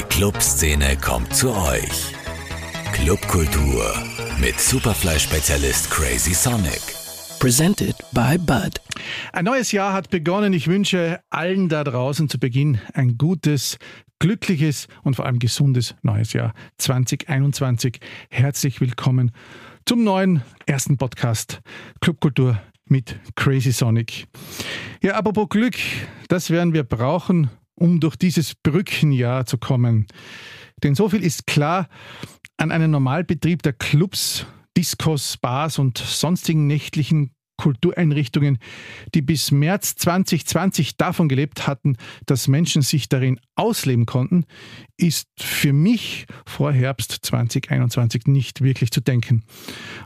Die Clubszene kommt zu euch. Clubkultur mit Superfly-Spezialist Crazy Sonic. Presented by Bud. Ein neues Jahr hat begonnen. Ich wünsche allen da draußen zu Beginn ein gutes, glückliches und vor allem gesundes neues Jahr 2021. Herzlich willkommen zum neuen ersten Podcast Clubkultur mit Crazy Sonic. Ja, apropos Glück, das werden wir brauchen, um durch dieses Brückenjahr zu kommen. Denn so viel ist klar, an einen Normalbetrieb der Clubs, Discos, Bars und sonstigen nächtlichen Kultureinrichtungen, die bis März 2020 davon gelebt hatten, dass Menschen sich darin ausleben konnten, ist für mich vor Herbst 2021 nicht wirklich zu denken.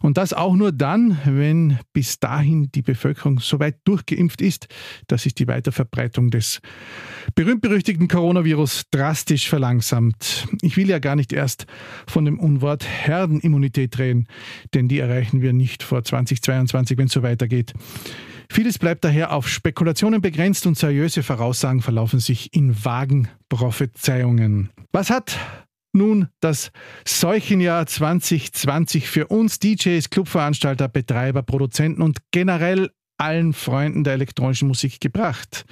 Und das auch nur dann, wenn bis dahin die Bevölkerung so weit durchgeimpft ist, dass sich die Weiterverbreitung des berühmt-berüchtigten Coronavirus drastisch verlangsamt. Ich will ja gar nicht erst von dem Unwort Herdenimmunität reden, denn die erreichen wir nicht vor 2022, wenn es so weitergeht. Vieles bleibt daher auf Spekulationen begrenzt und seriöse Voraussagen verlaufen sich in vagen Prophezeiungen. Was hat nun das Seuchenjahr 2020 für uns DJs, Clubveranstalter, Betreiber, Produzenten und generell allen Freunden der elektronischen Musik gebracht?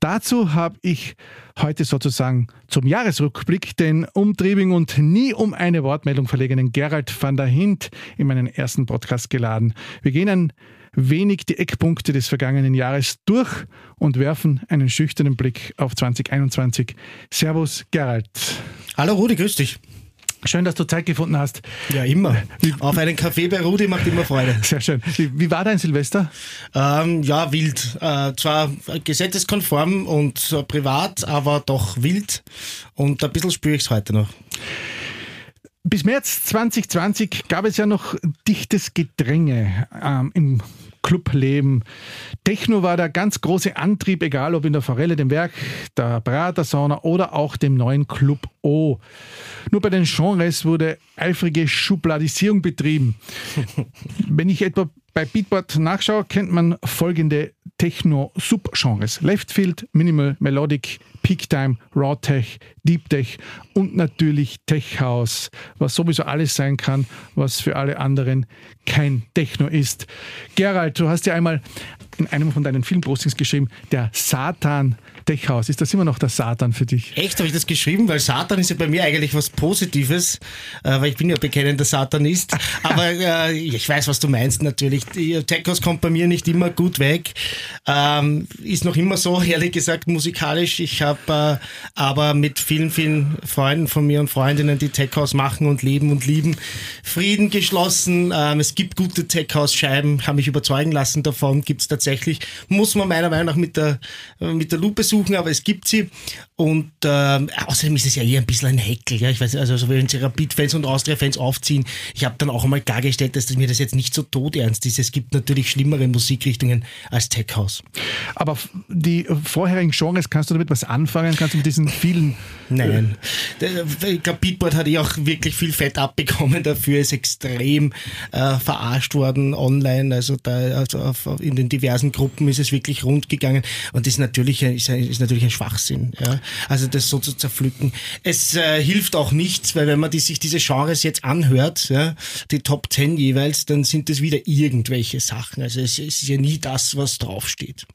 Dazu habe ich heute sozusagen zum Jahresrückblick den umtriebigen und nie um eine Wortmeldung verlegenen Gerald van der Hint in meinen ersten Podcast geladen. Wir gehen ein wenig die Eckpunkte des vergangenen Jahres durch und werfen einen schüchternen Blick auf 2021. Servus, Gerald. Hallo Rudi, grüß dich. Schön, dass du Zeit gefunden hast. Ja, immer. Auf einen Kaffee bei Rudi macht immer Freude. Sehr schön. Wie, war dein Silvester? Ähm, ja, wild. Äh, zwar gesetzeskonform und äh, privat, aber doch wild. Und ein bisschen spüre ich es heute noch. Bis März 2020 gab es ja noch dichtes Gedränge ähm, im Clubleben. Techno war der ganz große Antrieb, egal ob in der Forelle, dem Werk, der Prater-Sauna oder auch dem neuen Club O. Nur bei den Genres wurde eifrige Schubladisierung betrieben. Wenn ich etwa bei Beatport nachschaue, kennt man folgende Techno-Subgenres. Leftfield, Minimal, Melodic, Peak Time, Raw Tech, Deep Tech und natürlich Tech House, was sowieso alles sein kann, was für alle anderen kein Techno ist. Gerald, du hast ja einmal in einem von deinen Filmpostings geschrieben, der Satan Tech House. Ist das immer noch der Satan für dich? Echt, habe ich das geschrieben? Weil Satan ist ja bei mir eigentlich was Positives, äh, weil ich bin ja bekennender Satanist. Aber äh, ich weiß, was du meinst natürlich. Tech House kommt bei mir nicht immer gut weg. Ähm, ist noch immer so, ehrlich gesagt, musikalisch. Ich habe äh, aber mit vielen, vielen Freunden von mir und Freundinnen, die Tech House machen und leben und lieben, Frieden geschlossen. Ähm, es gibt gute Tech House Scheiben, habe mich überzeugen lassen davon. Gibt es tatsächlich. Muss man meiner Meinung nach mit der, mit der Lupe suchen aber es gibt sie. Und äh, außerdem ist es ja eher ein bisschen ein Heckel. Ja? Ich weiß, also, also wenn sie Rapid-Fans und Austria-Fans aufziehen, ich habe dann auch einmal klargestellt, dass mir das jetzt nicht so todernst ist. Es gibt natürlich schlimmere Musikrichtungen als Tech House. Aber die vorherigen Genres, kannst du damit was anfangen? Kannst du mit diesen vielen... Nein. Äh, ich glaube, Beatport hat ja auch wirklich viel Fett abbekommen dafür, ist extrem äh, verarscht worden online. Also da also auf, in den diversen Gruppen ist es wirklich rund gegangen. Und das ist natürlich, ist, ist natürlich ein Schwachsinn. Ja? Also das so zu zerpflücken. Es äh, hilft auch nichts, weil wenn man die, sich diese Genres jetzt anhört, ja, die Top 10 jeweils, dann sind das wieder irgendwelche Sachen. Also es, es ist ja nie das, was draufsteht.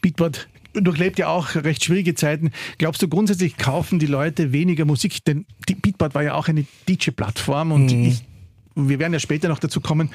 Beatport durchlebt ja auch recht schwierige Zeiten. Glaubst du grundsätzlich kaufen die Leute weniger Musik? Denn die Beatport war ja auch eine DJ-Plattform und mhm. ich, wir werden ja später noch dazu kommen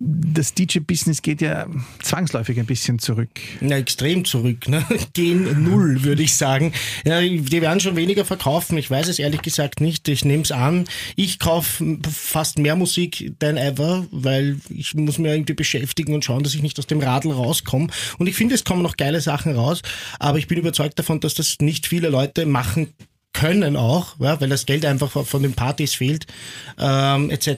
das DJ-Business geht ja zwangsläufig ein bisschen zurück. Ja, extrem zurück. Ne? Gehen null, würde ich sagen. Ja, die werden schon weniger verkaufen. Ich weiß es ehrlich gesagt nicht. Ich nehme es an. Ich kaufe fast mehr Musik than ever, weil ich muss mir irgendwie beschäftigen und schauen, dass ich nicht aus dem Radl rauskomme. Und ich finde, es kommen noch geile Sachen raus. Aber ich bin überzeugt davon, dass das nicht viele Leute machen können auch, ja, weil das Geld einfach von den Partys fehlt, ähm, etc.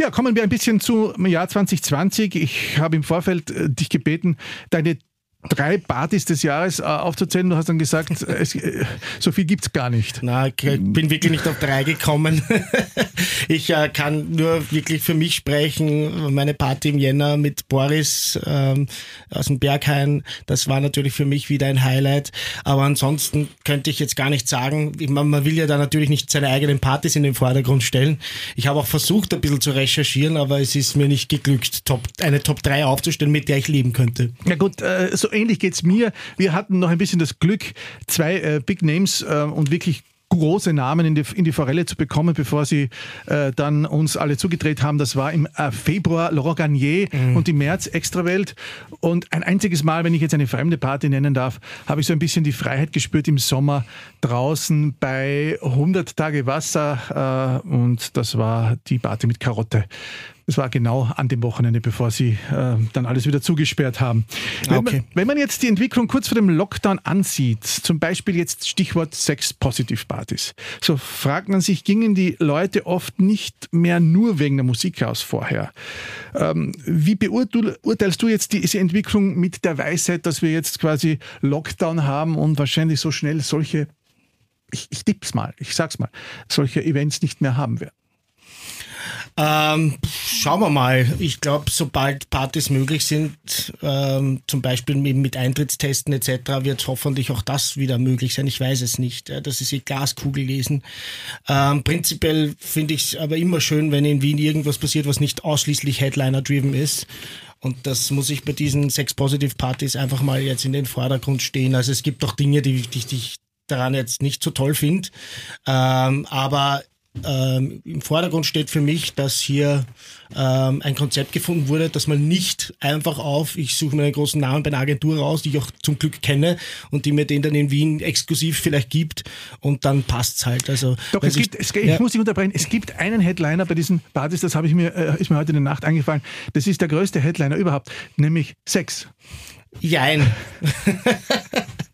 Ja, kommen wir ein bisschen zum Jahr 2020. Ich habe im Vorfeld äh, dich gebeten, deine drei Partys des Jahres äh, aufzuzählen. Du hast dann gesagt, es, äh, so viel gibt es gar nicht. Na, ich bin wirklich nicht auf drei gekommen. ich äh, kann nur wirklich für mich sprechen. Meine Party im Jänner mit Boris ähm, aus dem Berghain, das war natürlich für mich wieder ein Highlight. Aber ansonsten könnte ich jetzt gar nicht sagen. Man, man will ja da natürlich nicht seine eigenen Partys in den Vordergrund stellen. Ich habe auch versucht, ein bisschen zu recherchieren, aber es ist mir nicht geglückt, Top, eine Top 3 aufzustellen, mit der ich leben könnte. Ja gut, äh, so ähnlich geht es mir. Wir hatten noch ein bisschen das Glück, zwei äh, Big Names äh, und wirklich große Namen in die, in die Forelle zu bekommen, bevor sie äh, dann uns alle zugedreht haben. Das war im äh, Februar Laurent Garnier mhm. und im März Extrawelt. Und ein einziges Mal, wenn ich jetzt eine fremde Party nennen darf, habe ich so ein bisschen die Freiheit gespürt im Sommer draußen bei 100 Tage Wasser. Äh, und das war die Party mit Karotte. Das war genau an dem Wochenende, bevor sie äh, dann alles wieder zugesperrt haben. Wenn, okay. man, wenn man jetzt die Entwicklung kurz vor dem Lockdown ansieht, zum Beispiel jetzt Stichwort Sex-Positiv-Partys, so fragt man sich, gingen die Leute oft nicht mehr nur wegen der Musik aus vorher? Ähm, wie beurteilst du jetzt diese Entwicklung mit der Weisheit, dass wir jetzt quasi Lockdown haben und wahrscheinlich so schnell solche ich, ich tipp's mal, ich sag's mal, solche Events nicht mehr haben werden? Ähm, schauen wir mal. Ich glaube, sobald Partys möglich sind, ähm, zum Beispiel mit Eintrittstesten etc., wird hoffentlich auch das wieder möglich sein. Ich weiß es nicht. Das ist die Glaskugel lesen. Ähm, prinzipiell finde ich es aber immer schön, wenn in Wien irgendwas passiert, was nicht ausschließlich Headliner-driven ist. Und das muss ich bei diesen Sex-Positive-Partys einfach mal jetzt in den Vordergrund stehen. Also es gibt doch Dinge, die, die, die ich daran jetzt nicht so toll finde. Ähm, aber ähm, im Vordergrund steht für mich, dass hier ähm, ein Konzept gefunden wurde, dass man nicht einfach auf, ich suche mir einen großen Namen bei einer Agentur raus, die ich auch zum Glück kenne und die mir den dann in Wien exklusiv vielleicht gibt und dann passt's halt. Also, Doch, es gibt, es, ich ja. muss dich unterbrechen, es gibt einen Headliner bei diesen Partys, das habe ich mir, äh, ist mir heute in der Nacht eingefallen, das ist der größte Headliner überhaupt, nämlich Sex. Jein.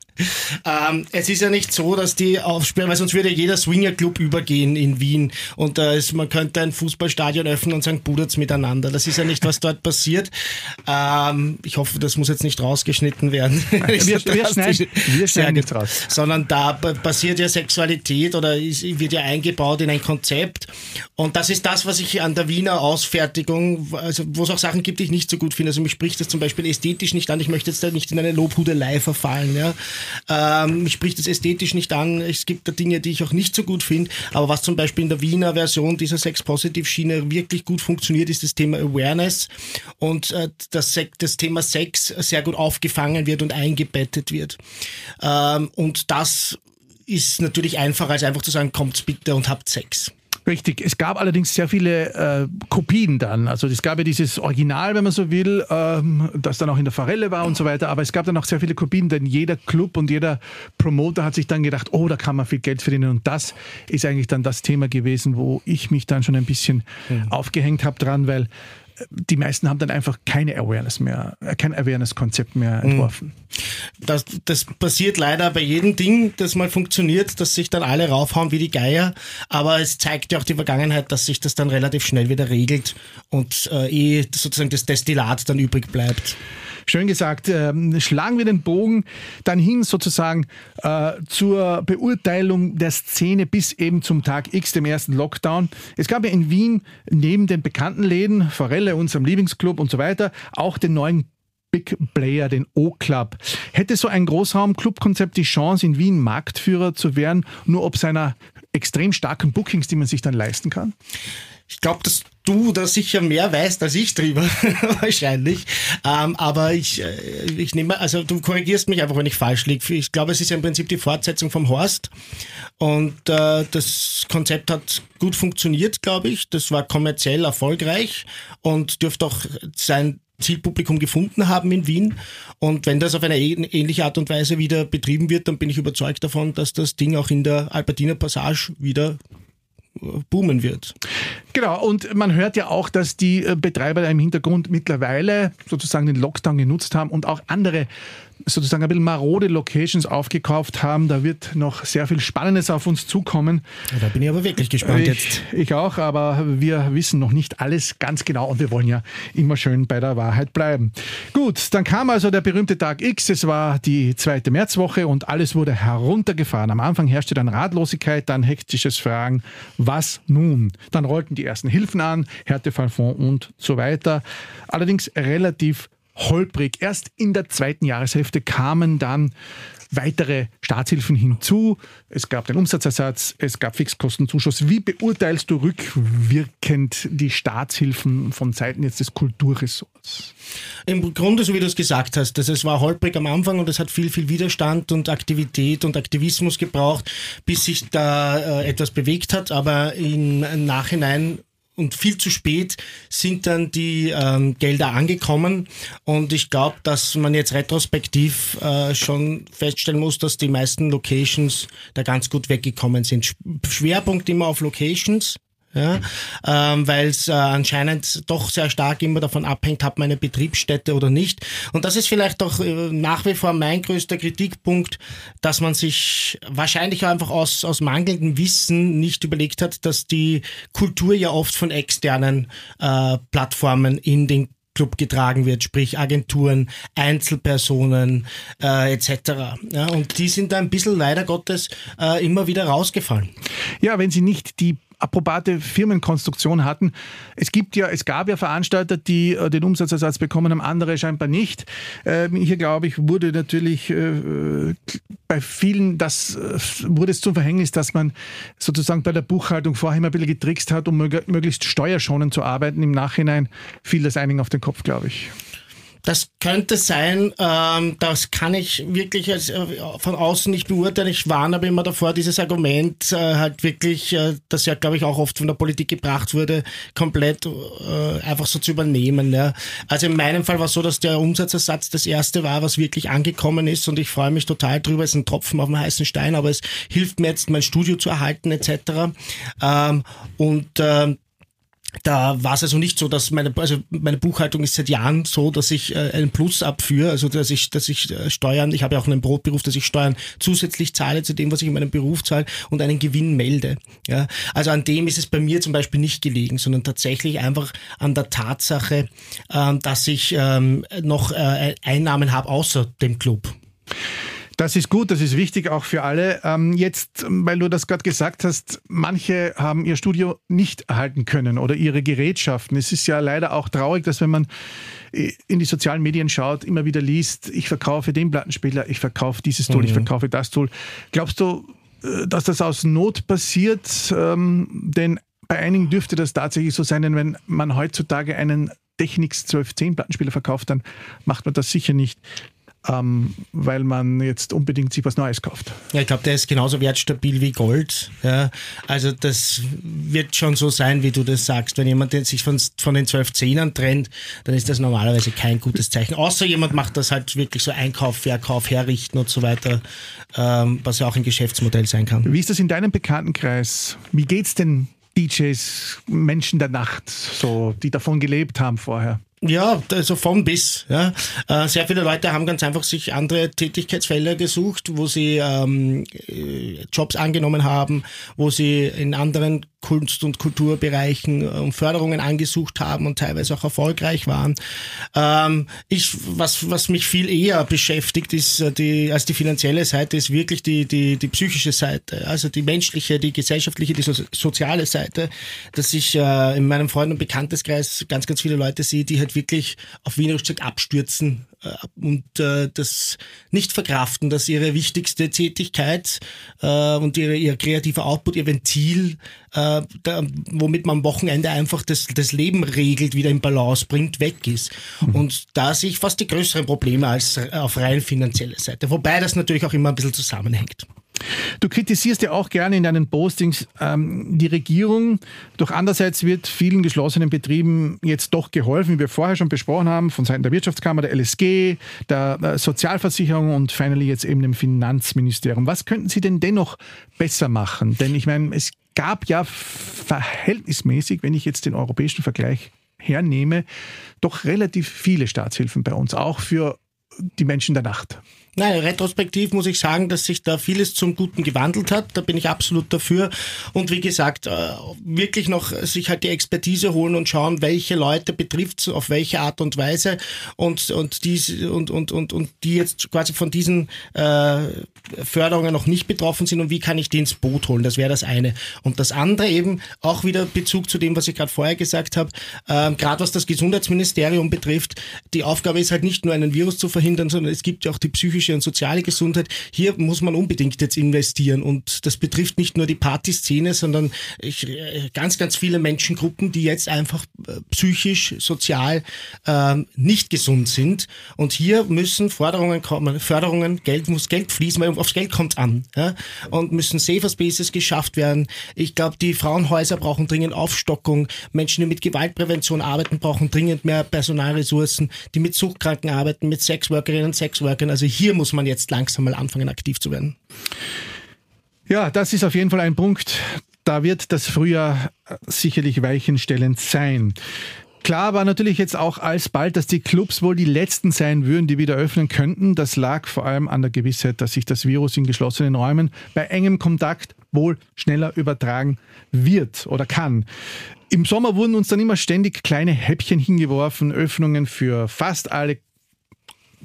Ähm, es ist ja nicht so, dass die aufsperren, weil sonst würde jeder Swingerclub übergehen in Wien und da ist, man könnte ein Fußballstadion öffnen und sagen, budert's miteinander. Das ist ja nicht, was dort passiert. Ähm, ich hoffe, das muss jetzt nicht rausgeschnitten werden. wir, wir schneiden, wir schneiden nicht raus. Sondern da passiert ja Sexualität oder ist, wird ja eingebaut in ein Konzept und das ist das, was ich an der Wiener Ausfertigung, also wo es auch Sachen gibt, die ich nicht so gut finde. Also mich spricht das zum Beispiel ästhetisch nicht an. Ich möchte jetzt da nicht in eine Lobhudelei verfallen. Ja. Ähm, mich spricht das ästhetisch nicht an. Es gibt da Dinge, die ich auch nicht so gut finde. Aber was zum Beispiel in der Wiener Version dieser Sex-Positive-Schiene wirklich gut funktioniert, ist das Thema Awareness und äh, dass das Thema Sex sehr gut aufgefangen wird und eingebettet wird. Ähm, und das ist natürlich einfacher, als einfach zu sagen, kommt bitte und habt Sex. Richtig. Es gab allerdings sehr viele äh, Kopien dann. Also es gab ja dieses Original, wenn man so will, ähm, das dann auch in der Forelle war und so weiter. Aber es gab dann auch sehr viele Kopien, denn jeder Club und jeder Promoter hat sich dann gedacht, oh, da kann man viel Geld verdienen. Und das ist eigentlich dann das Thema gewesen, wo ich mich dann schon ein bisschen mhm. aufgehängt habe dran, weil die meisten haben dann einfach keine Awareness mehr, äh, kein Awareness-Konzept mehr mhm. entworfen. Das, das passiert leider bei jedem Ding, das mal funktioniert, dass sich dann alle raufhauen wie die Geier. Aber es zeigt ja auch die Vergangenheit, dass sich das dann relativ schnell wieder regelt und äh, eh sozusagen das Destillat dann übrig bleibt. Schön gesagt. Ähm, schlagen wir den Bogen dann hin sozusagen äh, zur Beurteilung der Szene bis eben zum Tag X, dem ersten Lockdown. Es gab ja in Wien neben den bekannten Läden, Forelle, unserem Lieblingsclub und so weiter, auch den neuen Big Player, den O-Club. Hätte so ein Großraum-Club-Konzept die Chance, in Wien Marktführer zu werden, nur ob seiner extrem starken Bookings, die man sich dann leisten kann? Ich glaube, dass du da sicher mehr weißt als ich drüber, wahrscheinlich. Ähm, aber ich, äh, ich nehme, also du korrigierst mich einfach, wenn ich falsch liege. Ich glaube, es ist ja im Prinzip die Fortsetzung vom Horst. Und äh, das Konzept hat gut funktioniert, glaube ich. Das war kommerziell erfolgreich und dürfte auch sein Zielpublikum gefunden haben in Wien. Und wenn das auf eine ähnliche Art und Weise wieder betrieben wird, dann bin ich überzeugt davon, dass das Ding auch in der Albertiner Passage wieder boomen wird. Genau, und man hört ja auch, dass die äh, Betreiber im Hintergrund mittlerweile sozusagen den Lockdown genutzt haben und auch andere sozusagen ein bisschen marode Locations aufgekauft haben. Da wird noch sehr viel Spannendes auf uns zukommen. Ja, da bin ich aber wirklich gespannt ich, jetzt. Ich auch, aber wir wissen noch nicht alles ganz genau und wir wollen ja immer schön bei der Wahrheit bleiben. Gut, dann kam also der berühmte Tag X. Es war die zweite Märzwoche und alles wurde heruntergefahren. Am Anfang herrschte dann Ratlosigkeit, dann hektisches Fragen, was nun? Dann rollten die ersten Hilfen an, Härtefallfonds und so weiter. Allerdings relativ holprig. Erst in der zweiten Jahreshälfte kamen dann weitere Staatshilfen hinzu. Es gab den Umsatzersatz, es gab Fixkostenzuschuss. Wie beurteilst du rückwirkend die Staatshilfen von Seiten jetzt des Kulturressorts? Im Grunde, so wie du es gesagt hast, dass es war holprig am Anfang und es hat viel, viel Widerstand und Aktivität und Aktivismus gebraucht, bis sich da äh, etwas bewegt hat. Aber im Nachhinein und viel zu spät sind dann die ähm, Gelder angekommen. Und ich glaube, dass man jetzt retrospektiv äh, schon feststellen muss, dass die meisten Locations da ganz gut weggekommen sind. Schwerpunkt immer auf Locations ja, ähm, weil es äh, anscheinend doch sehr stark immer davon abhängt, hat man eine Betriebsstätte oder nicht. Und das ist vielleicht auch äh, nach wie vor mein größter Kritikpunkt, dass man sich wahrscheinlich einfach aus, aus mangelndem Wissen nicht überlegt hat, dass die Kultur ja oft von externen äh, Plattformen in den Club getragen wird, sprich Agenturen, Einzelpersonen äh, etc. Ja, und die sind da ein bisschen leider Gottes äh, immer wieder rausgefallen. Ja, wenn sie nicht die approbate Firmenkonstruktion hatten. Es gibt ja, es gab ja Veranstalter, die äh, den Umsatzersatz bekommen haben, andere scheinbar nicht. Äh, hier glaube ich, wurde natürlich äh, bei vielen, das äh, wurde es zum Verhängnis, dass man sozusagen bei der Buchhaltung vorher immer ein bisschen getrickst hat, um möglichst steuerschonend zu arbeiten. Im Nachhinein fiel das einigen auf den Kopf, glaube ich. Das könnte sein, ähm, das kann ich wirklich als, äh, von außen nicht beurteilen. Ich warne aber immer davor, dieses Argument äh, halt wirklich, äh, das ja, glaube ich, auch oft von der Politik gebracht wurde, komplett äh, einfach so zu übernehmen. Ja. Also in meinem Fall war es so, dass der Umsatzersatz das erste war, was wirklich angekommen ist und ich freue mich total drüber. Es ist ein Tropfen auf dem heißen Stein, aber es hilft mir jetzt, mein Studio zu erhalten etc. Ähm, und ähm, da war es also nicht so, dass meine, also meine Buchhaltung ist seit Jahren so, dass ich äh, einen Plus abführe, also dass ich, dass ich äh, Steuern, ich habe ja auch einen Brotberuf, dass ich Steuern zusätzlich zahle zu dem, was ich in meinem Beruf zahle und einen Gewinn melde. Ja, also an dem ist es bei mir zum Beispiel nicht gelegen, sondern tatsächlich einfach an der Tatsache, ähm, dass ich ähm, noch äh, Einnahmen habe außer dem Club. Das ist gut, das ist wichtig auch für alle. Ähm, jetzt, weil du das gerade gesagt hast, manche haben ihr Studio nicht erhalten können oder ihre Gerätschaften. Es ist ja leider auch traurig, dass wenn man äh, in die sozialen Medien schaut, immer wieder liest, ich verkaufe den Plattenspieler, ich verkaufe dieses Tool, mhm. ich verkaufe das Tool. Glaubst du, äh, dass das aus Not passiert? Ähm, denn bei einigen dürfte das tatsächlich so sein, denn wenn man heutzutage einen Technics 1210 Plattenspieler verkauft, dann macht man das sicher nicht ähm, weil man jetzt unbedingt sich was Neues kauft. Ja, ich glaube, der ist genauso wertstabil wie Gold. Ja. Also das wird schon so sein, wie du das sagst. Wenn jemand sich von, von den 12 Zehnern trennt, dann ist das normalerweise kein gutes Zeichen. Außer jemand macht das halt wirklich so Einkauf, Verkauf, Herrichten und so weiter, ähm, was ja auch ein Geschäftsmodell sein kann. Wie ist das in deinem Bekanntenkreis? Wie geht's denn DJs, Menschen der Nacht, so, die davon gelebt haben vorher? Ja, also von bis. Ja. Äh, sehr viele Leute haben ganz einfach sich andere Tätigkeitsfelder gesucht, wo sie ähm, äh, Jobs angenommen haben, wo sie in anderen Kunst- und Kulturbereichen um Förderungen angesucht haben und teilweise auch erfolgreich waren. Ähm, ich, was, was mich viel eher beschäftigt ist äh, die, als die finanzielle Seite, ist wirklich die, die, die psychische Seite, also die menschliche, die gesellschaftliche, die so, soziale Seite, dass ich äh, in meinem Freund- und Bekannteskreis ganz, ganz viele Leute sehe, die halt wirklich auf Wienerisch gesagt abstürzen äh, und äh, das nicht verkraften, dass ihre wichtigste Tätigkeit äh, und ihre, ihr kreativer Output, ihr Ventil, äh, da, womit man am Wochenende einfach das, das Leben regelt, wieder in Balance bringt, weg ist. Mhm. Und da sehe ich fast die größeren Probleme als auf rein finanzielle Seite. Wobei das natürlich auch immer ein bisschen zusammenhängt. Du kritisierst ja auch gerne in deinen Postings ähm, die Regierung. Doch andererseits wird vielen geschlossenen Betrieben jetzt doch geholfen, wie wir vorher schon besprochen haben, von Seiten der Wirtschaftskammer, der LSG, der äh, Sozialversicherung und finally jetzt eben dem Finanzministerium. Was könnten Sie denn dennoch besser machen? Denn ich meine, es gab ja verhältnismäßig, wenn ich jetzt den europäischen Vergleich hernehme, doch relativ viele Staatshilfen bei uns, auch für die Menschen der Nacht? Nein, retrospektiv muss ich sagen, dass sich da vieles zum Guten gewandelt hat. Da bin ich absolut dafür. Und wie gesagt, äh, wirklich noch sich halt die Expertise holen und schauen, welche Leute betrifft auf welche Art und Weise und, und, die, und, und, und, und die jetzt quasi von diesen äh, Förderungen noch nicht betroffen sind und wie kann ich die ins Boot holen. Das wäre das eine. Und das andere eben auch wieder Bezug zu dem, was ich gerade vorher gesagt habe, äh, gerade was das Gesundheitsministerium betrifft, die Aufgabe ist halt nicht nur einen Virus zu verhindern, sondern es gibt ja auch die psychische psychische und soziale Gesundheit. Hier muss man unbedingt jetzt investieren und das betrifft nicht nur die Partyszene, sondern ich, äh, ganz, ganz viele Menschengruppen, die jetzt einfach äh, psychisch, sozial ähm, nicht gesund sind. Und hier müssen Forderungen kommen, Förderungen, Geld muss Geld fließen, weil aufs Geld kommt an. Ja? Und müssen Safer Spaces geschafft werden. Ich glaube, die Frauenhäuser brauchen dringend Aufstockung. Menschen, die mit Gewaltprävention arbeiten, brauchen dringend mehr Personalressourcen, die mit Suchtkranken arbeiten, mit Sexworkerinnen und Sexworkern. Also hier muss man jetzt langsam mal anfangen, aktiv zu werden. Ja, das ist auf jeden Fall ein Punkt. Da wird das Frühjahr sicherlich weichenstellend sein. Klar war natürlich jetzt auch alsbald, dass die Clubs wohl die letzten sein würden, die wieder öffnen könnten. Das lag vor allem an der Gewissheit, dass sich das Virus in geschlossenen Räumen bei engem Kontakt wohl schneller übertragen wird oder kann. Im Sommer wurden uns dann immer ständig kleine Häppchen hingeworfen, Öffnungen für fast alle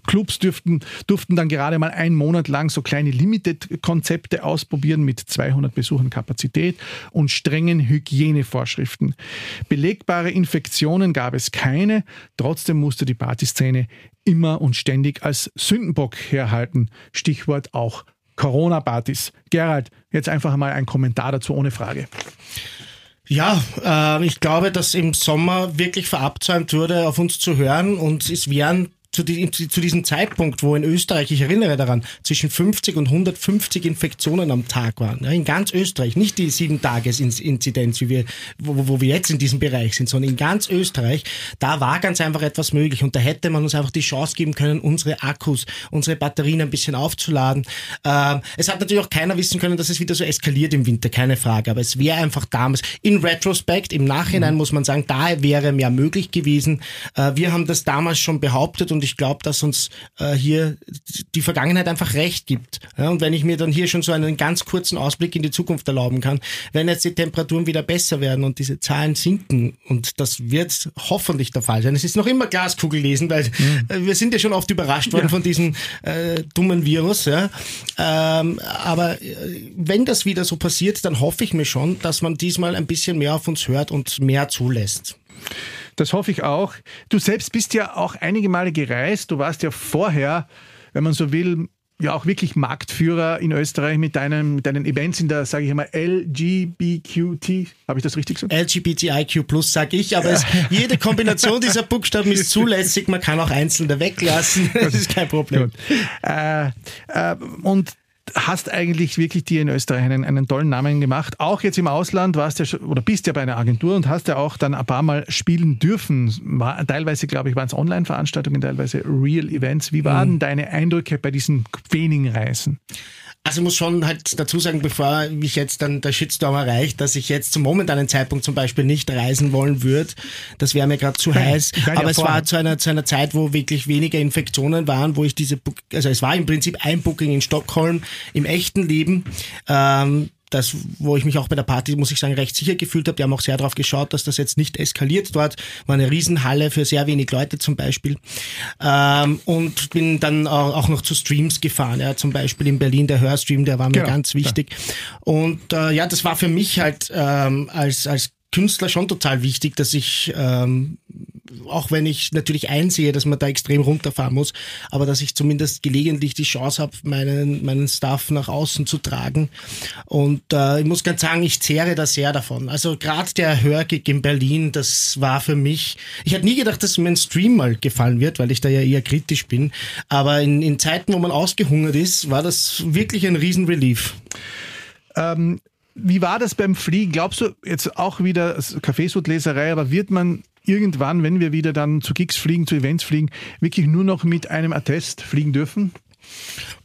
Clubs dürften, durften dann gerade mal einen Monat lang so kleine Limited-Konzepte ausprobieren mit 200 Besuchern Kapazität und strengen Hygienevorschriften. Belegbare Infektionen gab es keine, trotzdem musste die Partyszene immer und ständig als Sündenbock herhalten. Stichwort auch Corona-Partys. Gerald, jetzt einfach mal ein Kommentar dazu ohne Frage. Ja, äh, ich glaube, dass im Sommer wirklich verabsäumt wurde, auf uns zu hören und es wären zu, die, zu, diesem Zeitpunkt, wo in Österreich, ich erinnere daran, zwischen 50 und 150 Infektionen am Tag waren. Ja, in ganz Österreich, nicht die sieben Tages Inzidenz, wie wir, wo, wo wir jetzt in diesem Bereich sind, sondern in ganz Österreich, da war ganz einfach etwas möglich und da hätte man uns einfach die Chance geben können, unsere Akkus, unsere Batterien ein bisschen aufzuladen. Ähm, es hat natürlich auch keiner wissen können, dass es wieder so eskaliert im Winter, keine Frage, aber es wäre einfach damals, in Retrospect, im Nachhinein mhm. muss man sagen, da wäre mehr möglich gewesen. Äh, wir haben das damals schon behauptet und und ich glaube, dass uns äh, hier die Vergangenheit einfach recht gibt. Ja, und wenn ich mir dann hier schon so einen ganz kurzen Ausblick in die Zukunft erlauben kann, wenn jetzt die Temperaturen wieder besser werden und diese Zahlen sinken, und das wird hoffentlich der Fall sein. Es ist noch immer Glaskugel lesen, weil mhm. äh, wir sind ja schon oft überrascht worden ja. von diesem äh, dummen Virus. Ja. Ähm, aber äh, wenn das wieder so passiert, dann hoffe ich mir schon, dass man diesmal ein bisschen mehr auf uns hört und mehr zulässt. Das hoffe ich auch. Du selbst bist ja auch einige Male gereist. Du warst ja vorher, wenn man so will, ja auch wirklich Marktführer in Österreich mit, deinem, mit deinen Events in der, sage ich mal, LGBTQT. Habe ich das richtig gesagt? LGBTIQ Plus sage ich, aber es, jede Kombination dieser Buchstaben ist zulässig. Man kann auch einzelne weglassen. Das ist kein Problem. Äh, äh, und hast eigentlich wirklich dir in Österreich einen, einen tollen Namen gemacht. Auch jetzt im Ausland warst ja oder bist ja bei einer Agentur und hast ja auch dann ein paar Mal spielen dürfen. War, teilweise, glaube ich, waren es Online-Veranstaltungen, teilweise Real Events. Wie waren mhm. deine Eindrücke bei diesen wenigen Also muss schon halt dazu sagen, bevor mich jetzt dann der Shitstorm erreicht, dass ich jetzt zum momentanen Zeitpunkt zum Beispiel nicht reisen wollen würde. Das wäre mir gerade zu Nein, heiß. Aber ja es war zu einer, zu einer Zeit, wo wirklich weniger Infektionen waren, wo ich diese, also es war im Prinzip ein Booking in Stockholm im echten Leben. Ähm, das, wo ich mich auch bei der Party, muss ich sagen, recht sicher gefühlt habe. Die haben auch sehr darauf geschaut, dass das jetzt nicht eskaliert dort. War eine Riesenhalle für sehr wenig Leute zum Beispiel. Ähm, und bin dann auch noch zu Streams gefahren. Ja, zum Beispiel in Berlin der Hörstream, der war mir genau, ganz wichtig. Ja. Und äh, ja, das war für mich halt ähm, als, als Künstler schon total wichtig, dass ich ähm, auch wenn ich natürlich einsehe, dass man da extrem runterfahren muss, aber dass ich zumindest gelegentlich die Chance habe, meinen, meinen Staff nach außen zu tragen. Und äh, ich muss ganz sagen, ich zehre da sehr davon. Also gerade der Hörgig in Berlin, das war für mich, ich hätte nie gedacht, dass mir ein Stream mal gefallen wird, weil ich da ja eher kritisch bin. Aber in, in Zeiten, wo man ausgehungert ist, war das wirklich ein Riesenrelief. Ähm, wie war das beim Fliegen? Glaubst du jetzt auch wieder Kaffeesudleserei, aber wird man irgendwann, wenn wir wieder dann zu Gigs fliegen, zu Events fliegen, wirklich nur noch mit einem Attest fliegen dürfen?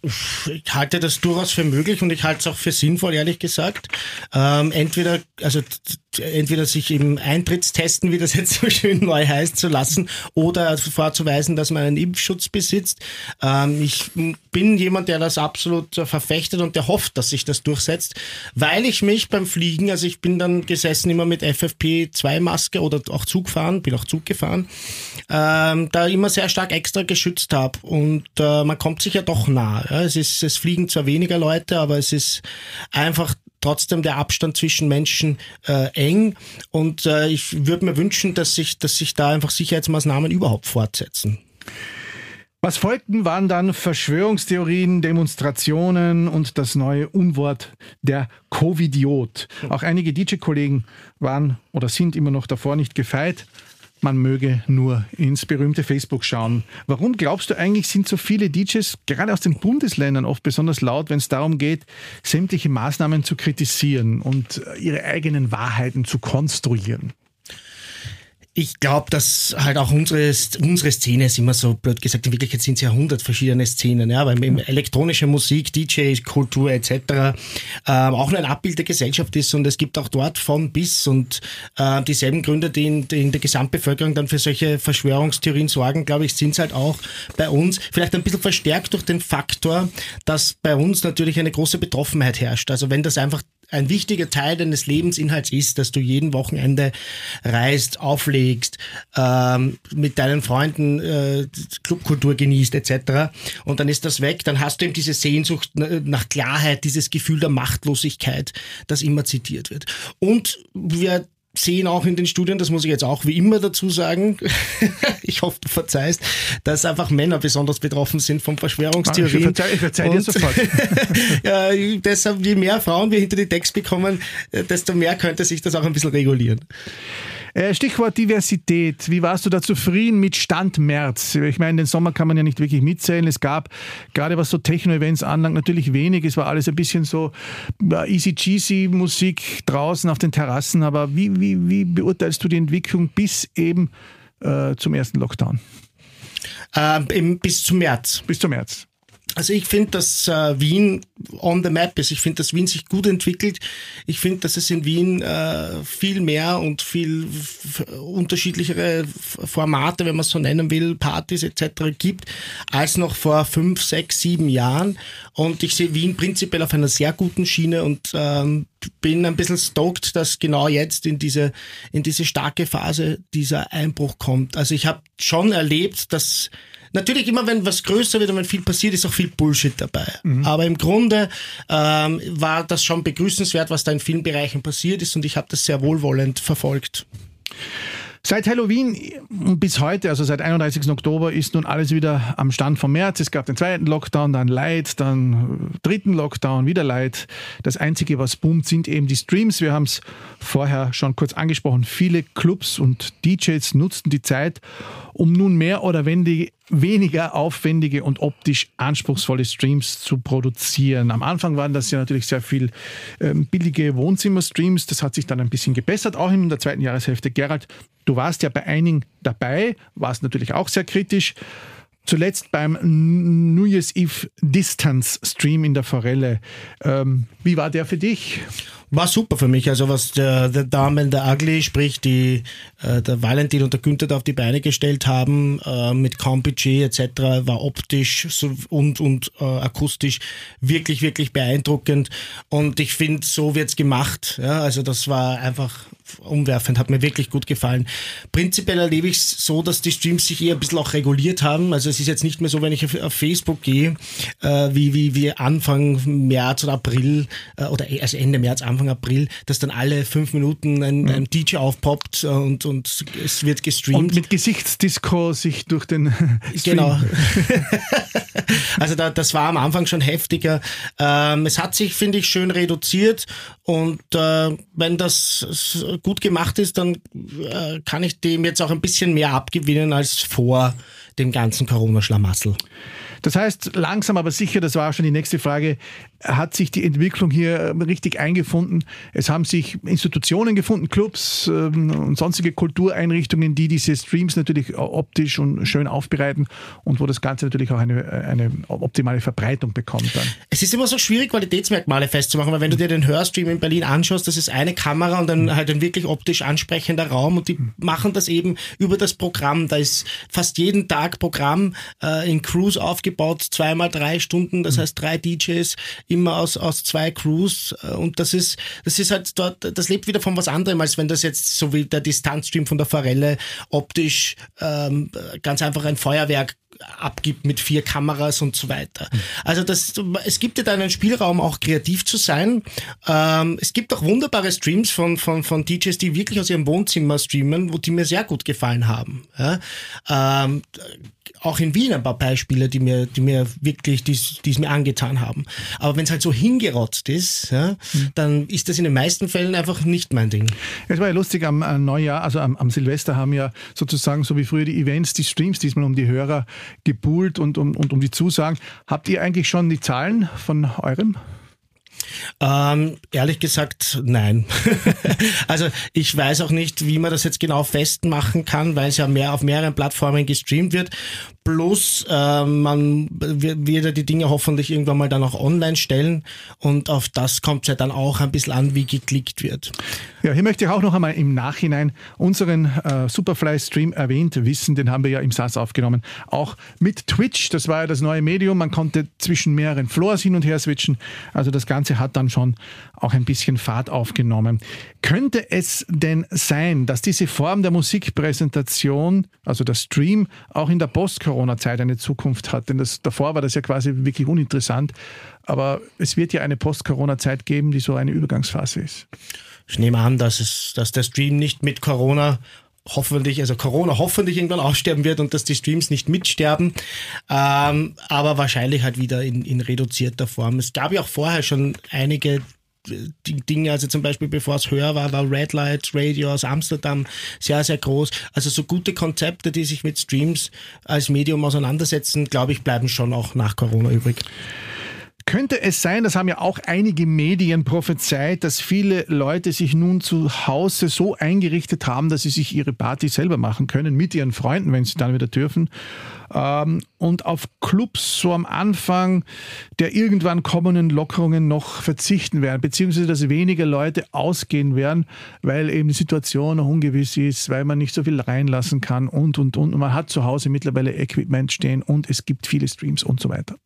Ich halte das durchaus für möglich und ich halte es auch für sinnvoll, ehrlich gesagt. Ähm, entweder, also entweder sich im Eintrittstesten, wie das jetzt so schön neu heißt, zu lassen oder vorzuweisen, dass man einen Impfschutz besitzt. Ähm, ich bin jemand, der das absolut verfechtet und der hofft, dass sich das durchsetzt, weil ich mich beim Fliegen, also ich bin dann gesessen immer mit FFP2-Maske oder auch Zug fahren, bin auch Zug gefahren, ähm, da immer sehr stark extra geschützt habe und äh, man kommt sich ja doch nah. Ja? Es, ist, es fliegen zwar weniger Leute, aber es ist einfach trotzdem der Abstand zwischen Menschen äh, eng und äh, ich würde mir wünschen, dass sich, dass sich da einfach Sicherheitsmaßnahmen überhaupt fortsetzen. Was folgten, waren dann Verschwörungstheorien, Demonstrationen und das neue Unwort der Covidiot. Auch einige DJ-Kollegen waren oder sind immer noch davor nicht gefeit man möge nur ins berühmte Facebook schauen. Warum glaubst du eigentlich, sind so viele DJs gerade aus den Bundesländern oft besonders laut, wenn es darum geht, sämtliche Maßnahmen zu kritisieren und ihre eigenen Wahrheiten zu konstruieren? Ich glaube, dass halt auch unsere, unsere Szene ist immer so blöd gesagt, in Wirklichkeit sind es ja hundert verschiedene Szenen, ja, weil elektronische Musik, DJ, Kultur etc. Ähm, auch nur ein Abbild der Gesellschaft ist und es gibt auch dort von bis und äh, dieselben Gründe, die in, die in der Gesamtbevölkerung dann für solche Verschwörungstheorien sorgen, glaube ich, sind es halt auch bei uns. Vielleicht ein bisschen verstärkt durch den Faktor, dass bei uns natürlich eine große Betroffenheit herrscht. Also wenn das einfach ein wichtiger Teil deines Lebensinhalts ist, dass du jeden Wochenende reist, auflegst, ähm, mit deinen Freunden äh, Clubkultur genießt etc. Und dann ist das weg, dann hast du eben diese Sehnsucht nach Klarheit, dieses Gefühl der Machtlosigkeit, das immer zitiert wird. Und wir sehen auch in den Studien, das muss ich jetzt auch wie immer dazu sagen, ich hoffe, du verzeihst, dass einfach Männer besonders betroffen sind von Verschwörungstheorien. Ich verzeih, ich verzeih dir sofort. ja, deshalb, je mehr Frauen wir hinter die Decks bekommen, äh, desto mehr könnte sich das auch ein bisschen regulieren. Äh, Stichwort Diversität. Wie warst du da zufrieden mit Stand März? Ich meine, den Sommer kann man ja nicht wirklich mitzählen. Es gab, gerade was so Techno-Events anlangt, natürlich wenig. Es war alles ein bisschen so easy cheesy Musik draußen auf den Terrassen. Aber wie, wie, wie beurteilst du die Entwicklung bis eben äh, zum ersten Lockdown? Ähm, bis zum März. Bis zum März. Also ich finde, dass äh, Wien on the map ist. Ich finde, dass Wien sich gut entwickelt. Ich finde, dass es in Wien äh, viel mehr und viel unterschiedlichere Formate, wenn man es so nennen will, Partys etc. gibt, als noch vor fünf, sechs, sieben Jahren. Und ich sehe Wien prinzipiell auf einer sehr guten Schiene und ähm, bin ein bisschen stoked, dass genau jetzt in diese, in diese starke Phase dieser Einbruch kommt. Also ich habe schon erlebt, dass Natürlich immer, wenn was größer wird und wenn viel passiert, ist auch viel Bullshit dabei. Mhm. Aber im Grunde ähm, war das schon begrüßenswert, was da in vielen Bereichen passiert ist und ich habe das sehr wohlwollend verfolgt. Seit Halloween bis heute, also seit 31. Oktober, ist nun alles wieder am Stand vom März. Es gab den zweiten Lockdown, dann Light, dann dritten Lockdown, wieder Light. Das Einzige, was boomt, sind eben die Streams. Wir haben es vorher schon kurz angesprochen. Viele Clubs und DJs nutzten die Zeit, um nun mehr oder weniger aufwendige und optisch anspruchsvolle Streams zu produzieren. Am Anfang waren das ja natürlich sehr viel ähm, billige Wohnzimmer-Streams. Das hat sich dann ein bisschen gebessert, auch in der zweiten Jahreshälfte. Gerald, du warst ja bei einigen dabei, warst natürlich auch sehr kritisch. Zuletzt beim New Year's Eve Distance Stream in der Forelle. Ähm, wie war der für dich? War super für mich. Also was der, der Damen der Ugly, sprich die äh, der Valentin und der Günther da auf die Beine gestellt haben, äh, mit kaum Budget etc., war optisch und, und äh, akustisch wirklich, wirklich beeindruckend. Und ich finde, so wird's gemacht. Ja? Also das war einfach umwerfend, hat mir wirklich gut gefallen. Prinzipiell erlebe ich es so, dass die Streams sich eher ein bisschen auch reguliert haben. Also es ist jetzt nicht mehr so, wenn ich auf, auf Facebook gehe, äh, wie, wie, wie Anfang März oder April äh, oder also Ende März, Anfang April, dass dann alle fünf Minuten ein, mhm. ein DJ aufpoppt und, und es wird gestreamt. Und mit Gesichtsdisco sich durch den Stream. Genau. also da, das war am Anfang schon heftiger. Ähm, es hat sich, finde ich, schön reduziert und äh, wenn das gut gemacht ist, dann äh, kann ich dem jetzt auch ein bisschen mehr abgewinnen als vor dem ganzen Corona-Schlamassel. Das heißt, langsam aber sicher, das war auch schon die nächste Frage, hat sich die Entwicklung hier richtig eingefunden. Es haben sich Institutionen gefunden, Clubs ähm, und sonstige Kultureinrichtungen, die diese Streams natürlich optisch und schön aufbereiten und wo das Ganze natürlich auch eine, eine optimale Verbreitung bekommt. Dann. Es ist immer so schwierig, Qualitätsmerkmale festzumachen, weil wenn du dir den Hörstream in Berlin anschaust, das ist eine Kamera und dann halt ein wirklich optisch ansprechender Raum und die machen das eben über das Programm. Da ist fast jeden Tag Programm äh, in Crews aufgebaut, zweimal drei Stunden, das heißt drei DJs immer aus, aus zwei Crews äh, und das ist, das ist halt dort, das lebt wieder von was anderem, als wenn das jetzt so wie der Distanzstream von der Forelle optisch ähm, ganz einfach ein Feuerwerk abgibt mit vier Kameras und so weiter. Also das, es gibt dir da einen Spielraum, auch kreativ zu sein. Ähm, es gibt auch wunderbare Streams von, von, von DJs, die wirklich aus ihrem Wohnzimmer streamen, wo die mir sehr gut gefallen haben. Ja? Ähm, auch in Wien ein paar Beispiele, die mir, die mir wirklich, die es mir angetan haben. Aber wenn es halt so hingerotzt ist, ja, mhm. dann ist das in den meisten Fällen einfach nicht mein Ding. Es war ja lustig, am, am Neujahr, also am, am, Silvester haben ja sozusagen, so wie früher die Events, die Streams diesmal um die Hörer gebuhlt und um, und um die Zusagen. Habt ihr eigentlich schon die Zahlen von eurem? Ähm, ehrlich gesagt, nein. also ich weiß auch nicht, wie man das jetzt genau festmachen kann, weil es ja mehr auf mehreren Plattformen gestreamt wird. Plus äh, man wird ja die Dinge hoffentlich irgendwann mal dann auch online stellen und auf das kommt es ja dann auch ein bisschen an, wie geklickt wird. Ja, hier möchte ich auch noch einmal im Nachhinein unseren äh, Superfly-Stream erwähnt wissen, den haben wir ja im SAS aufgenommen. Auch mit Twitch, das war ja das neue Medium, man konnte zwischen mehreren Floors hin und her switchen. Also das Ganze hat dann schon auch ein bisschen Fahrt aufgenommen. Könnte es denn sein, dass diese Form der Musikpräsentation, also der Stream, auch in der Post-Corona-Zeit eine Zukunft hat? Denn das, davor war das ja quasi wirklich uninteressant. Aber es wird ja eine Post-Corona-Zeit geben, die so eine Übergangsphase ist. Ich nehme an, dass, es, dass der Stream nicht mit Corona hoffentlich, also Corona hoffentlich irgendwann aussterben wird und dass die Streams nicht mitsterben, ähm, aber wahrscheinlich halt wieder in, in reduzierter Form. Es gab ja auch vorher schon einige die Dinge, also zum Beispiel bevor es höher war, war Red Light Radio aus Amsterdam sehr, sehr groß. Also so gute Konzepte, die sich mit Streams als Medium auseinandersetzen, glaube ich, bleiben schon auch nach Corona übrig. Könnte es sein, das haben ja auch einige Medien prophezeit, dass viele Leute sich nun zu Hause so eingerichtet haben, dass sie sich ihre Party selber machen können mit ihren Freunden, wenn sie dann wieder dürfen. Ähm, und auf Clubs so am Anfang der irgendwann kommenden Lockerungen noch verzichten werden, beziehungsweise dass weniger Leute ausgehen werden, weil eben die Situation noch ungewiss ist, weil man nicht so viel reinlassen kann und, und, und. Und man hat zu Hause mittlerweile Equipment stehen und es gibt viele Streams und so weiter.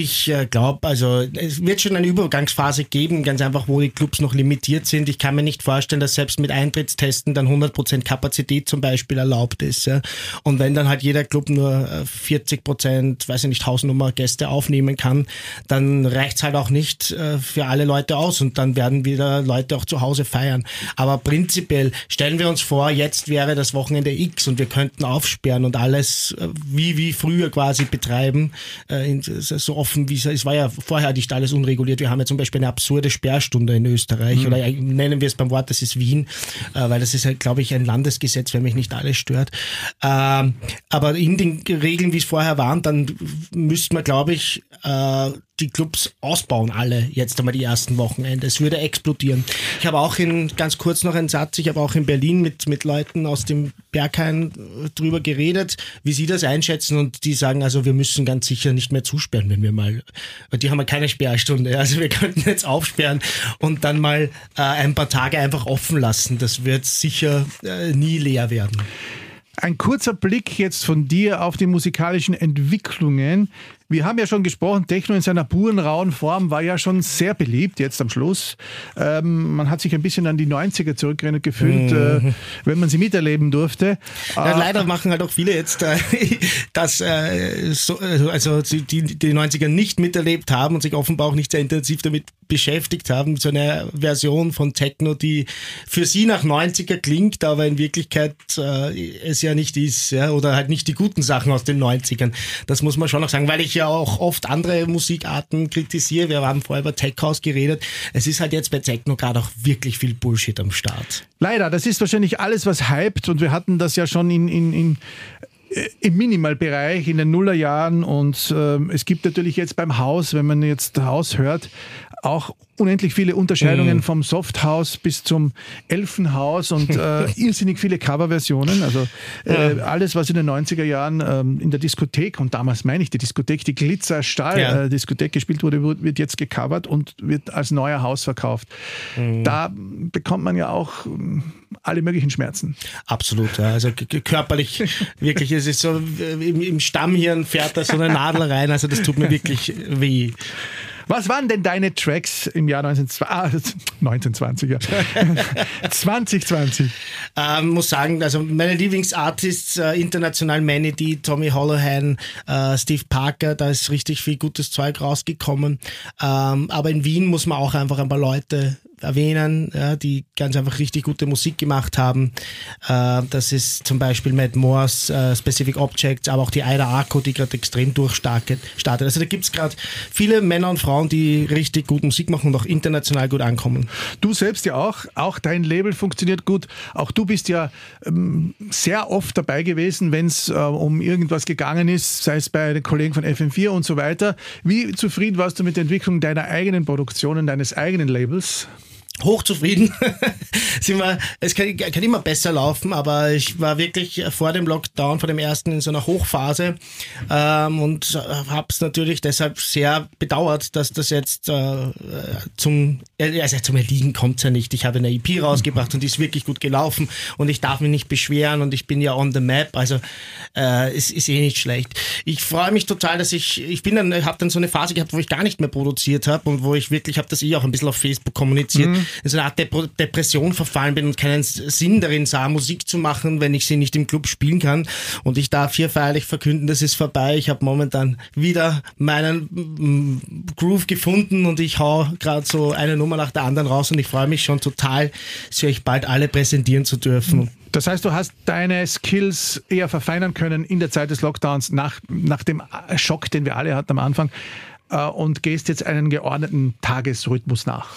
Ich äh, glaube, also es wird schon eine Übergangsphase geben, ganz einfach, wo die Clubs noch limitiert sind. Ich kann mir nicht vorstellen, dass selbst mit Eintrittstesten dann 100% Kapazität zum Beispiel erlaubt ist. Ja. Und wenn dann halt jeder Club nur 40%, äh, weiß ich nicht, Hausnummer Gäste aufnehmen kann, dann reicht's halt auch nicht äh, für alle Leute aus und dann werden wieder Leute auch zu Hause feiern. Aber prinzipiell stellen wir uns vor, jetzt wäre das Wochenende X und wir könnten aufsperren und alles äh, wie, wie früher quasi betreiben, äh, so oft offen, wie es, war ja vorher nicht alles unreguliert. Wir haben ja zum Beispiel eine absurde Sperrstunde in Österreich mhm. oder nennen wir es beim Wort, das ist Wien, äh, weil das ist halt, glaube ich, ein Landesgesetz, wenn mich nicht alles stört. Ähm, aber in den Regeln, wie es vorher waren, dann müsste man, glaube ich, äh, die Clubs ausbauen, alle jetzt einmal die ersten Wochenende. Es würde explodieren. Ich habe auch in, ganz kurz noch einen Satz, ich habe auch in Berlin mit, mit Leuten aus dem Berghain drüber geredet, wie sie das einschätzen und die sagen, also wir müssen ganz sicher nicht mehr zusperren, wenn wir mal, die haben ja keine Sperrstunde, also wir könnten jetzt aufsperren und dann mal äh, ein paar Tage einfach offen lassen. Das wird sicher äh, nie leer werden. Ein kurzer Blick jetzt von dir auf die musikalischen Entwicklungen. Wir haben ja schon gesprochen, Techno in seiner puren, rauen Form war ja schon sehr beliebt jetzt am Schluss. Ähm, man hat sich ein bisschen an die 90er zurückerinnert gefühlt, mhm. äh, wenn man sie miterleben durfte. Ja, äh, leider machen halt auch viele jetzt, äh, dass äh, so, äh, also die, die 90er nicht miterlebt haben und sich offenbar auch nicht sehr intensiv damit beschäftigt haben. So eine Version von Techno, die für sie nach 90er klingt, aber in Wirklichkeit äh, es ja nicht ist, ja, oder halt nicht die guten Sachen aus den 90ern. Das muss man schon noch sagen, weil ich ja auch oft andere Musikarten kritisiere. Wir haben vorher über Tech House geredet. Es ist halt jetzt bei Techno gerade auch wirklich viel Bullshit am Start. Leider, das ist wahrscheinlich alles, was hypt und wir hatten das ja schon in, in, in äh, im Minimalbereich in den Nullerjahren und äh, es gibt natürlich jetzt beim Haus, wenn man jetzt Haus hört, auch unendlich viele Unterscheidungen mhm. vom Softhouse bis zum Elfenhaus und äh, irrsinnig viele Coverversionen. Also äh, ja. alles, was in den 90er Jahren ähm, in der Diskothek, und damals meine ich die Diskothek, die Glitzer-Stahl-Diskothek ja. äh, gespielt wurde, wird jetzt gecovert und wird als neuer Haus verkauft. Mhm. Da bekommt man ja auch ähm, alle möglichen Schmerzen. Absolut, ja. also körperlich wirklich, es ist so, im, im Stammhirn fährt da so eine Nadel rein, also das tut mir wirklich weh. Was waren denn deine Tracks im Jahr 1920, 1920 ja. 2020? Ähm, muss sagen, also meine Lieblingsartists äh, international Mandy, Tommy Holohan, äh, Steve Parker, da ist richtig viel gutes Zeug rausgekommen. Ähm, aber in Wien muss man auch einfach ein paar Leute erwähnen, ja, die ganz einfach richtig gute Musik gemacht haben. Äh, das ist zum Beispiel Matt Moores äh, Specific Objects, aber auch die Aida Arco, die gerade extrem durchstartet. Also da gibt es gerade viele Männer und Frauen, die richtig gut Musik machen und auch international gut ankommen. Du selbst ja auch, auch dein Label funktioniert gut. Auch du bist ja ähm, sehr oft dabei gewesen, wenn es äh, um irgendwas gegangen ist, sei es bei den Kollegen von FM4 und so weiter. Wie zufrieden warst du mit der Entwicklung deiner eigenen Produktionen, deines eigenen Labels? Hochzufrieden. Sind wir, es kann, kann, immer besser laufen, aber ich war wirklich vor dem Lockdown, vor dem ersten in so einer Hochphase ähm, und habe es natürlich deshalb sehr bedauert, dass das jetzt äh, zum, also zum Erliegen kommt ja nicht. Ich habe eine EP rausgebracht und die ist wirklich gut gelaufen und ich darf mich nicht beschweren und ich bin ja on the map, also äh, es ist eh nicht schlecht. Ich freue mich total, dass ich, ich bin dann, habe dann so eine Phase gehabt, wo ich gar nicht mehr produziert habe und wo ich wirklich, habe das eh auch ein bisschen auf Facebook kommuniziert. Mhm in so eine Art Dep Depression verfallen bin und keinen Sinn darin sah, Musik zu machen, wenn ich sie nicht im Club spielen kann. Und ich darf hier feierlich verkünden, das ist vorbei. Ich habe momentan wieder meinen mm, Groove gefunden und ich hau gerade so eine Nummer nach der anderen raus und ich freue mich schon total, sie euch bald alle präsentieren zu dürfen. Das heißt, du hast deine Skills eher verfeinern können in der Zeit des Lockdowns nach, nach dem Schock, den wir alle hatten am Anfang äh, und gehst jetzt einen geordneten Tagesrhythmus nach.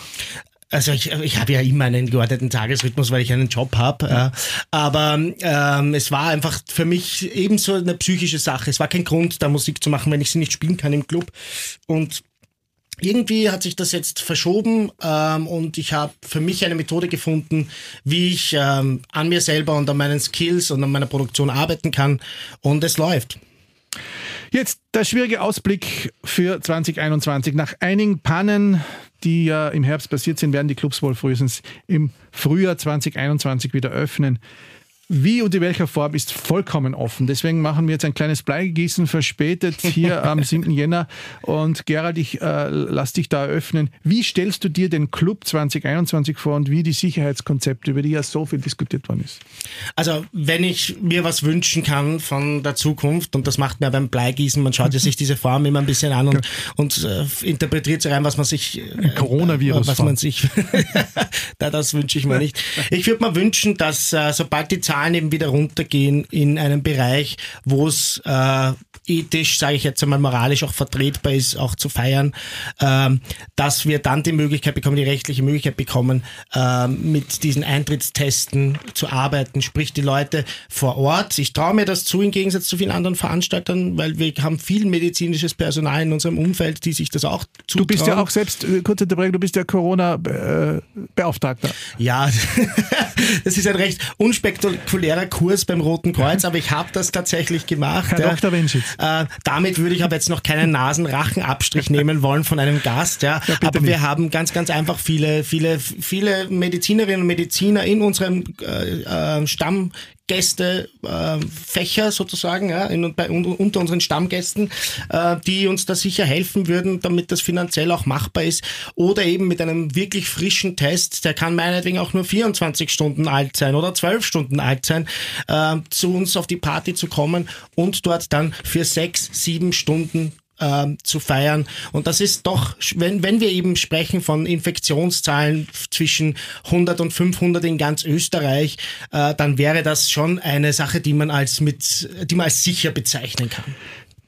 Also ich, ich habe ja immer einen geordneten Tagesrhythmus, weil ich einen Job habe. Ja. Aber ähm, es war einfach für mich ebenso eine psychische Sache. Es war kein Grund, da Musik zu machen, wenn ich sie nicht spielen kann im Club. Und irgendwie hat sich das jetzt verschoben ähm, und ich habe für mich eine Methode gefunden, wie ich ähm, an mir selber und an meinen Skills und an meiner Produktion arbeiten kann. Und es läuft. Jetzt der schwierige Ausblick für 2021. Nach einigen Pannen, die ja im Herbst passiert sind, werden die Clubs wohl frühestens im Frühjahr 2021 wieder öffnen. Wie und in welcher Form ist vollkommen offen. Deswegen machen wir jetzt ein kleines Bleigießen verspätet hier am 7. Jänner. Und Gerald, ich äh, lass dich da eröffnen. Wie stellst du dir den Club 2021 vor und wie die Sicherheitskonzepte, über die ja so viel diskutiert worden ist? Also, wenn ich mir was wünschen kann von der Zukunft, und das macht man beim Bleigießen, man schaut ja sich diese Form immer ein bisschen an und, und äh, interpretiert sich rein, was man sich. Äh, Coronavirus. Was man sich. das wünsche ich mir nicht. Ich würde mir wünschen, dass äh, sobald die Zahlen Zahlen eben wieder runtergehen in einen Bereich, wo es äh, ethisch, sage ich jetzt einmal moralisch auch vertretbar ist, auch zu feiern, ähm, dass wir dann die Möglichkeit bekommen, die rechtliche Möglichkeit bekommen, ähm, mit diesen Eintrittstesten zu arbeiten, sprich die Leute vor Ort. Ich traue mir das zu im Gegensatz zu vielen anderen Veranstaltern, weil wir haben viel medizinisches Personal in unserem Umfeld, die sich das auch zutrauen. Du bist ja auch selbst, äh, kurze Unterbrechung, du bist ja Corona-Beauftragter. Äh, ja, das ist ein recht unspektakulärer Kurs beim Roten Kreuz, aber ich habe das tatsächlich gemacht. Herr ja. Dr. Wenschitz. Äh, damit würde ich aber jetzt noch keinen Nasenrachenabstrich nehmen wollen von einem Gast, ja. ja aber nicht. wir haben ganz, ganz einfach viele, viele, viele Medizinerinnen und Mediziner in unserem äh, äh, Stamm Gästefächer äh, sozusagen, ja, in, bei, unter unseren Stammgästen, äh, die uns da sicher helfen würden, damit das finanziell auch machbar ist. Oder eben mit einem wirklich frischen Test, der kann meinetwegen auch nur 24 Stunden alt sein oder 12 Stunden alt sein, äh, zu uns auf die Party zu kommen und dort dann für sechs, sieben Stunden ähm, zu feiern. Und das ist doch, wenn, wenn wir eben sprechen von Infektionszahlen zwischen 100 und 500 in ganz Österreich, äh, dann wäre das schon eine Sache, die man als mit, die man als sicher bezeichnen kann.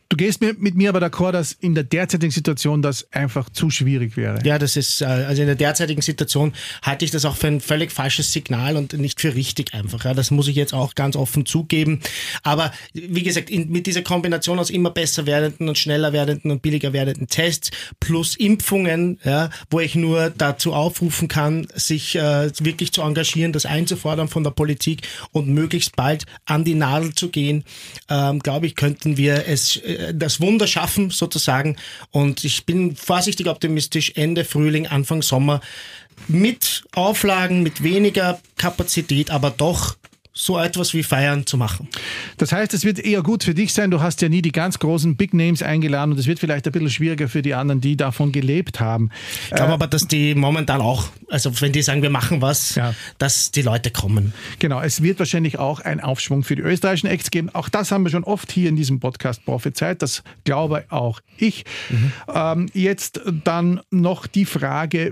Du gehst mit, mit mir aber d'accord, dass in der derzeitigen Situation das einfach zu schwierig wäre. Ja, das ist, äh, also in der derzeitigen Situation halte ich das auch für ein völlig falsches Signal und nicht für richtig einfach. Ja, das muss ich jetzt auch ganz offen zugeben. Aber wie gesagt, in, mit dieser Kombination aus immer besser werdenden und schneller werdenden und billiger werdenden Tests plus Impfungen, ja, wo ich nur dazu aufrufen kann, sich äh, wirklich zu engagieren, das einzufordern von der Politik und möglichst bald an die Nadel zu gehen, ähm, glaube ich, könnten wir es das Wunder schaffen sozusagen. Und ich bin vorsichtig optimistisch, Ende Frühling, Anfang Sommer mit Auflagen, mit weniger Kapazität, aber doch so etwas wie Feiern zu machen. Das heißt, es wird eher gut für dich sein. Du hast ja nie die ganz großen Big Names eingeladen und es wird vielleicht ein bisschen schwieriger für die anderen, die davon gelebt haben. Ich glaube äh, aber, dass die momentan auch, also wenn die sagen, wir machen was, ja. dass die Leute kommen. Genau, es wird wahrscheinlich auch einen Aufschwung für die österreichischen Acts geben. Auch das haben wir schon oft hier in diesem Podcast prophezeit. Das glaube auch ich. Mhm. Ähm, jetzt dann noch die Frage,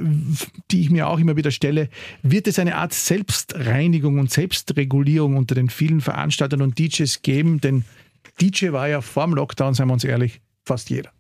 die ich mir auch immer wieder stelle. Wird es eine Art Selbstreinigung und Selbstregulierung Regulierung unter den vielen Veranstaltern und DJs geben? Denn DJ war ja vor dem Lockdown, seien wir uns ehrlich, fast jeder.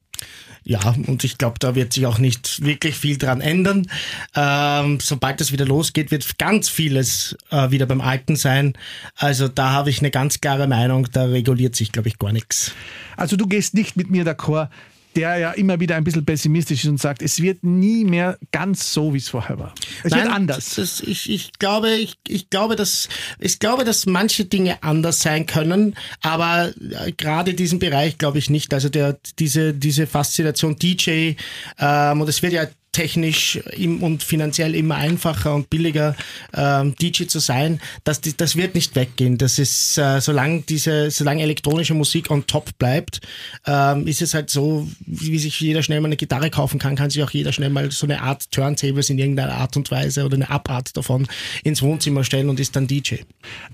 Ja, und ich glaube, da wird sich auch nicht wirklich viel dran ändern. Ähm, sobald es wieder losgeht, wird ganz vieles äh, wieder beim Alten sein. Also da habe ich eine ganz klare Meinung, da reguliert sich, glaube ich, gar nichts. Also du gehst nicht mit mir d'accord, der ja immer wieder ein bisschen pessimistisch ist und sagt, es wird nie mehr ganz so, wie es vorher war. Es Nein, wird anders. Das, ich, ich, glaube, ich, ich, glaube, dass, ich glaube, dass manche Dinge anders sein können, aber äh, gerade diesen Bereich glaube ich nicht. Also der, diese, diese Faszination DJ, ähm, und es wird ja technisch und finanziell immer einfacher und billiger ähm, DJ zu sein, das, das wird nicht weggehen. Das ist, äh, solange diese, solange elektronische Musik on top bleibt, ähm, ist es halt so, wie sich jeder schnell mal eine Gitarre kaufen kann, kann sich auch jeder schnell mal so eine Art Turntables in irgendeiner Art und Weise oder eine Abart davon ins Wohnzimmer stellen und ist dann DJ.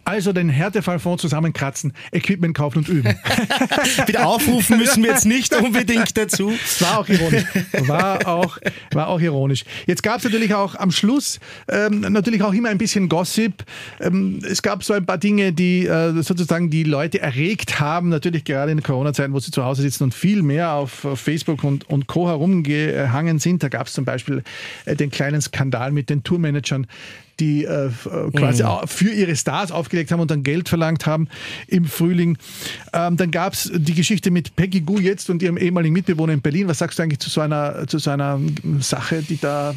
Also den Härtefallfonds zusammenkratzen, Equipment kaufen und üben. Wieder aufrufen müssen wir jetzt nicht unbedingt dazu. War auch ironisch. War auch, war auch ironisch. Jetzt gab es natürlich auch am Schluss ähm, natürlich auch immer ein bisschen Gossip. Ähm, es gab so ein paar Dinge, die äh, sozusagen die Leute erregt haben, natürlich gerade in Corona-Zeiten, wo sie zu Hause sitzen und viel mehr auf Facebook und, und Co. herumgehangen sind. Da gab es zum Beispiel äh, den kleinen Skandal mit den Tourmanagern, die äh, quasi mhm. für ihre Stars aufgelegt haben und dann Geld verlangt haben im Frühling. Ähm, dann gab es die Geschichte mit Peggy Gu jetzt und ihrem ehemaligen Mitbewohner in Berlin. Was sagst du eigentlich zu so einer, zu so einer Sache, die da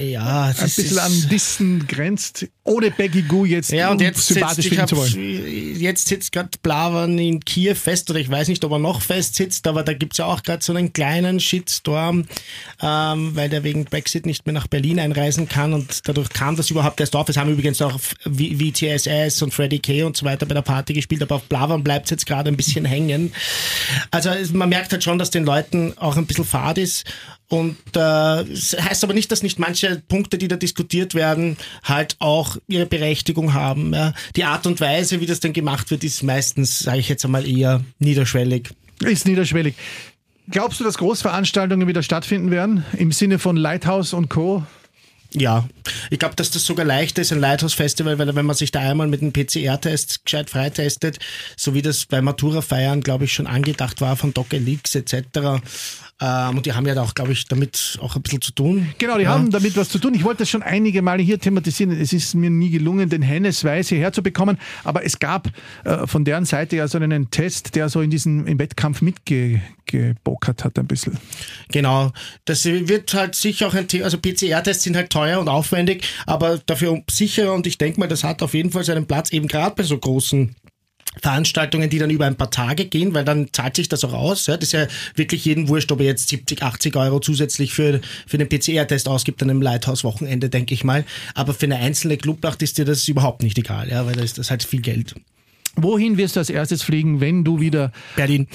ja, ein bisschen an Dissen grenzt, ohne Peggy Gu jetzt, ja, und jetzt sympathisch sitzt, zu wollen. Jetzt sitzt gerade Blavan in Kiew fest, oder ich weiß nicht, ob er noch fest sitzt, aber da gibt es ja auch gerade so einen kleinen Shitstorm, ähm, weil der wegen Brexit nicht mehr nach Berlin einreisen kann und dadurch kam das überhaupt erst auf. Es haben übrigens auch VTSS und Freddie K und so weiter bei der Party gespielt, aber auf Blavan bleibt es jetzt gerade ein bisschen hängen. Also man merkt halt schon, dass den Leuten auch ein bisschen fad ist und äh, das heißt aber nicht, dass nicht manche Punkte, die da diskutiert werden, halt auch ihre Berechtigung haben. Ja. Die Art und Weise, wie das dann gemacht wird, ist meistens, sage ich jetzt einmal, eher niederschwellig. Ist niederschwellig. Glaubst du, dass Großveranstaltungen wieder stattfinden werden? Im Sinne von Lighthouse und Co.? Ja, ich glaube, dass das sogar leichter ist, ein Lighthouse-Festival, weil wenn man sich da einmal mit einem PCR-Test gescheit freitestet, so wie das bei Matura-Feiern, glaube ich, schon angedacht war von Doc Elix etc., ähm, und die haben ja auch, glaube ich, damit auch ein bisschen zu tun. Genau, die ja. haben damit was zu tun. Ich wollte das schon einige Male hier thematisieren. Es ist mir nie gelungen, den Hennes Weiß hierher zu bekommen. Aber es gab äh, von deren Seite ja so einen Test, der so in diesem im Wettkampf mitgebokert hat ein bisschen. Genau. Das wird halt sicher auch ein Thema. Also PCR-Tests sind halt teuer und aufwendig, aber dafür sicherer. Und ich denke mal, das hat auf jeden Fall seinen Platz, eben gerade bei so großen Veranstaltungen, die dann über ein paar Tage gehen, weil dann zahlt sich das auch aus. Ja, das ist ja wirklich jeden wurscht, ob er jetzt 70, 80 Euro zusätzlich für, für den PCR-Test ausgibt an einem Lighthouse-Wochenende, denke ich mal. Aber für eine einzelne Clubnacht ist dir das überhaupt nicht egal, ja, weil da ist das halt viel Geld. Wohin wirst du als erstes fliegen, wenn du wieder. Berlin.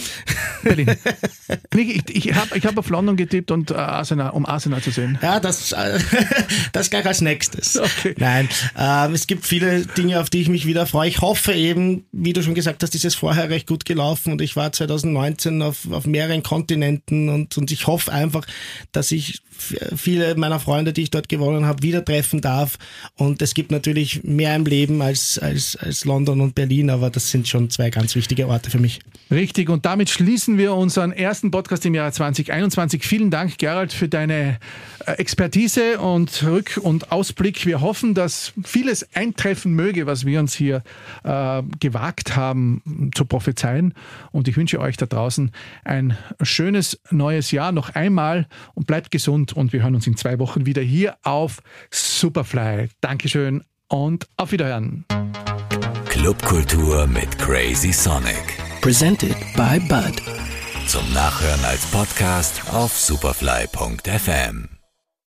Berlin. ich ich habe ich hab auf London getippt, und, uh, Arsenal, um Arsenal zu sehen. Ja, das, äh, das gleich als nächstes. Okay. Nein, äh, es gibt viele Dinge, auf die ich mich wieder freue. Ich hoffe eben, wie du schon gesagt hast, ist es vorher recht gut gelaufen und ich war 2019 auf, auf mehreren Kontinenten und, und ich hoffe einfach, dass ich viele meiner Freunde, die ich dort gewonnen habe, wieder treffen darf. Und es gibt natürlich mehr im Leben als, als, als London und Berlin, aber das sind schon zwei ganz wichtige Orte für mich. Richtig, und damit schließen wir unseren ersten Podcast im Jahr 2021. Vielen Dank, Gerald, für deine äh, Expertise und Rück- und Ausblick. Wir hoffen, dass vieles eintreffen möge, was wir uns hier äh, gewagt haben zu prophezeien. Und ich wünsche euch da draußen ein schönes neues Jahr noch einmal und bleibt gesund. Und wir hören uns in zwei Wochen wieder hier auf Superfly. Dankeschön und auf Wiederhören. Clubkultur mit Crazy Sonic. Presented by Bud. Zum Nachhören als Podcast auf superfly.fm.